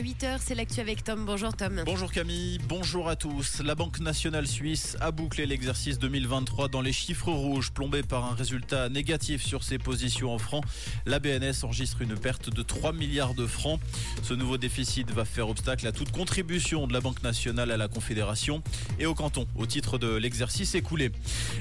À 8h, c'est l'actu avec Tom. Bonjour Tom. Bonjour Camille, bonjour à tous. La Banque nationale suisse a bouclé l'exercice 2023 dans les chiffres rouges, plombé par un résultat négatif sur ses positions en francs. La BNS enregistre une perte de 3 milliards de francs. Ce nouveau déficit va faire obstacle à toute contribution de la Banque nationale à la Confédération et au canton au titre de l'exercice écoulé.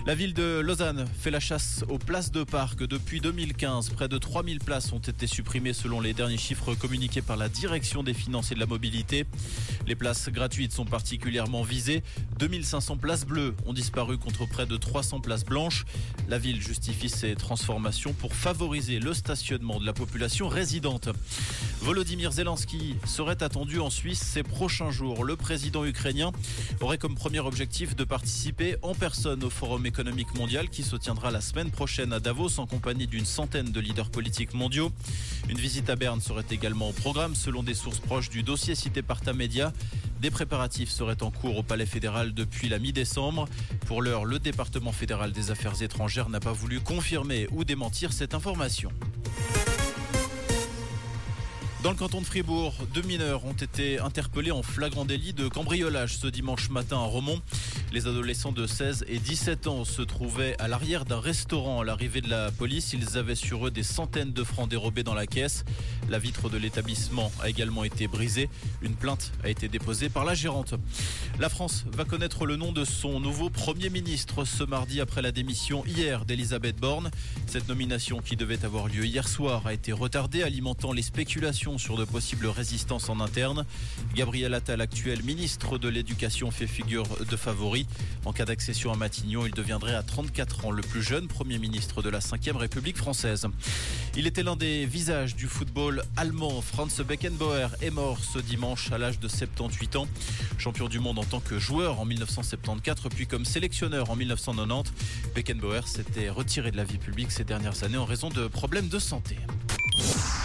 La ville de Lausanne fait la chasse aux places de parc. Depuis 2015, près de 3000 places ont été supprimées selon les derniers chiffres communiqués par la direction des finances et de la mobilité. Les places gratuites sont particulièrement visées. 2500 places bleues ont disparu contre près de 300 places blanches. La ville justifie ces transformations pour favoriser le stationnement de la population résidente. Volodymyr Zelensky serait attendu en Suisse ces prochains jours. Le président ukrainien aurait comme premier objectif de participer en personne au Forum économique mondial qui se tiendra la semaine prochaine à Davos en compagnie d'une centaine de leaders politiques mondiaux. Une visite à Berne serait également au programme selon des sources proches du dossier cité par Tamedia. Des préparatifs seraient en cours au Palais fédéral depuis la mi-décembre. Pour l'heure, le département fédéral des affaires étrangères n'a pas voulu confirmer ou démentir cette information. Dans le canton de Fribourg, deux mineurs ont été interpellés en flagrant délit de cambriolage ce dimanche matin à Romont. Les adolescents de 16 et 17 ans se trouvaient à l'arrière d'un restaurant. À l'arrivée de la police, ils avaient sur eux des centaines de francs dérobés dans la caisse. La vitre de l'établissement a également été brisée. Une plainte a été déposée par la gérante. La France va connaître le nom de son nouveau Premier ministre ce mardi après la démission hier d'Elisabeth Borne. Cette nomination qui devait avoir lieu hier soir a été retardée, alimentant les spéculations sur de possibles résistances en interne. Gabriel Attal, actuel ministre de l'Éducation, fait figure de favori. En cas d'accession à Matignon, il deviendrait à 34 ans le plus jeune Premier ministre de la 5 République française. Il était l'un des visages du football allemand. Franz Beckenbauer est mort ce dimanche à l'âge de 78 ans. Champion du monde en tant que joueur en 1974, puis comme sélectionneur en 1990. Beckenbauer s'était retiré de la vie publique ces dernières années en raison de problèmes de santé.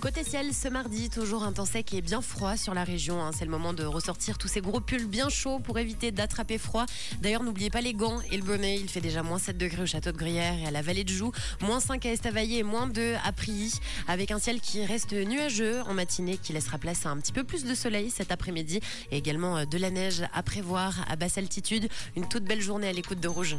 Côté ciel, ce mardi, toujours un temps sec et bien froid sur la région. hein. C'est le moment de ressortir tous ces gros pulls bien chauds pour éviter d'attraper froid. D'ailleurs, n'oubliez pas les gants et le bonnet. Il fait déjà moins 7 degrés au château de Gruyère et à la vallée de Joux, moins 5 à Estavayer et moins 2 à Prilly. Avec un ciel qui reste nuageux en matinée, qui laissera place à un petit peu plus de soleil cet après-midi et également euh, de la neige à prévoir à basse altitude. Une toute belle journée à l'écoute de Rouge.